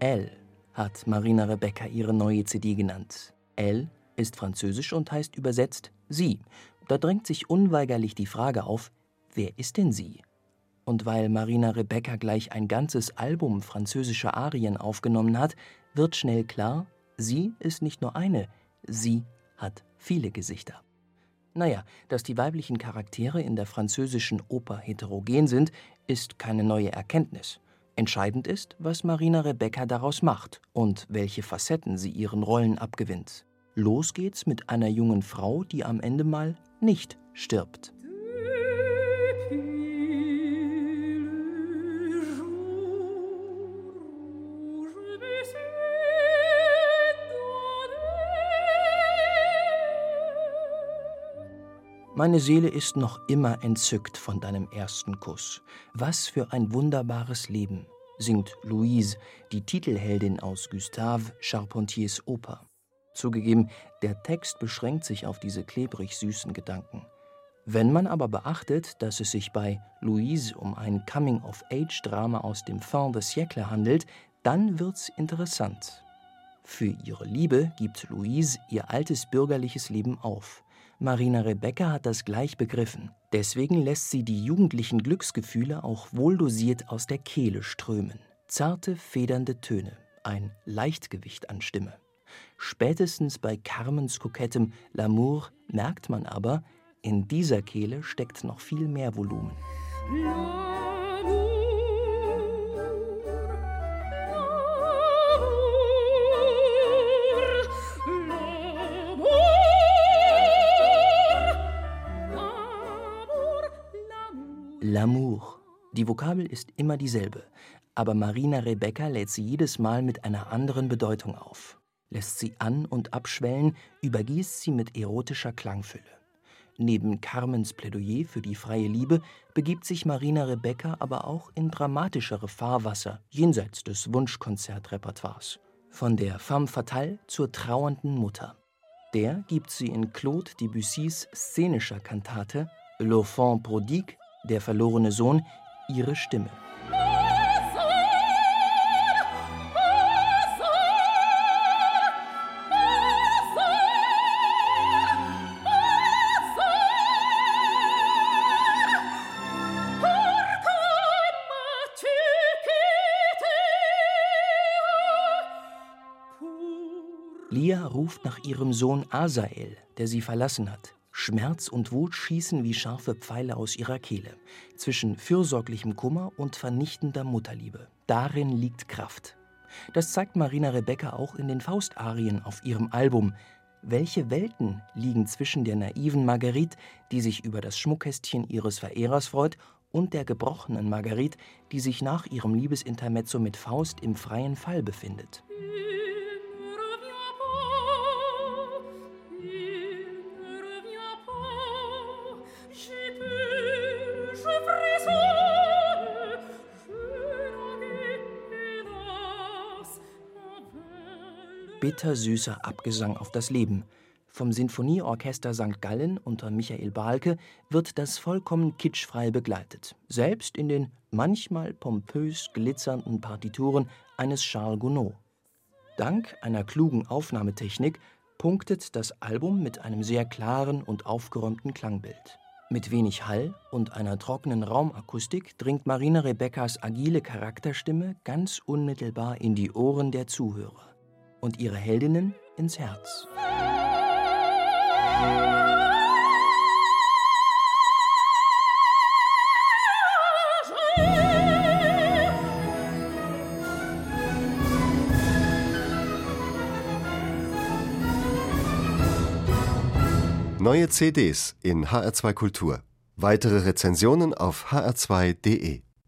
Elle hat Marina Rebecca ihre neue CD genannt. Elle ist französisch und heißt übersetzt sie. Da drängt sich unweigerlich die Frage auf, wer ist denn sie? Und weil Marina Rebecca gleich ein ganzes Album französischer Arien aufgenommen hat, wird schnell klar, sie ist nicht nur eine, sie hat viele Gesichter. Naja, dass die weiblichen Charaktere in der französischen Oper heterogen sind, ist keine neue Erkenntnis. Entscheidend ist, was Marina Rebecca daraus macht und welche Facetten sie ihren Rollen abgewinnt. Los geht's mit einer jungen Frau, die am Ende mal nicht stirbt. Meine Seele ist noch immer entzückt von deinem ersten Kuss. Was für ein wunderbares Leben, singt Louise, die Titelheldin aus Gustave Charpentiers Oper. Zugegeben, der Text beschränkt sich auf diese klebrig süßen Gedanken. Wenn man aber beachtet, dass es sich bei Louise um ein Coming-of-Age-Drama aus dem Fin de siècle handelt, dann wird's interessant. Für ihre Liebe gibt Louise ihr altes bürgerliches Leben auf. Marina Rebecca hat das gleich begriffen. Deswegen lässt sie die jugendlichen Glücksgefühle auch wohldosiert aus der Kehle strömen. Zarte, federnde Töne, ein Leichtgewicht an Stimme. Spätestens bei Carmens kokettem L'amour merkt man aber, in dieser Kehle steckt noch viel mehr Volumen. L'amour. Die Vokabel ist immer dieselbe, aber Marina Rebecca lädt sie jedes Mal mit einer anderen Bedeutung auf. Lässt sie an- und abschwellen, übergießt sie mit erotischer Klangfülle. Neben Carmens Plädoyer für die freie Liebe begibt sich Marina Rebecca aber auch in dramatischere Fahrwasser jenseits des Wunschkonzertrepertoires. Von der femme fatale zur trauernden Mutter. Der gibt sie in Claude Debussys szenischer Kantate L'Enfant prodigue der verlorene Sohn, ihre Stimme. Lia ruft nach ihrem Sohn Asael, der sie verlassen hat. Schmerz und Wut schießen wie scharfe Pfeile aus ihrer Kehle. Zwischen fürsorglichem Kummer und vernichtender Mutterliebe. Darin liegt Kraft. Das zeigt Marina Rebecca auch in den Faustarien auf ihrem Album. Welche Welten liegen zwischen der naiven Marguerite, die sich über das Schmuckkästchen ihres Verehrers freut, und der gebrochenen Marguerite, die sich nach ihrem Liebesintermezzo mit Faust im freien Fall befindet? Bittersüßer Abgesang auf das Leben. Vom Sinfonieorchester St. Gallen unter Michael Bahlke wird das vollkommen kitschfrei begleitet, selbst in den manchmal pompös glitzernden Partituren eines Charles Gounod. Dank einer klugen Aufnahmetechnik punktet das Album mit einem sehr klaren und aufgeräumten Klangbild. Mit wenig Hall und einer trockenen Raumakustik dringt Marina Rebeccas agile Charakterstimme ganz unmittelbar in die Ohren der Zuhörer und ihre Heldinnen ins Herz. Neue CDs in HR2 Kultur. Weitere Rezensionen auf hr2.de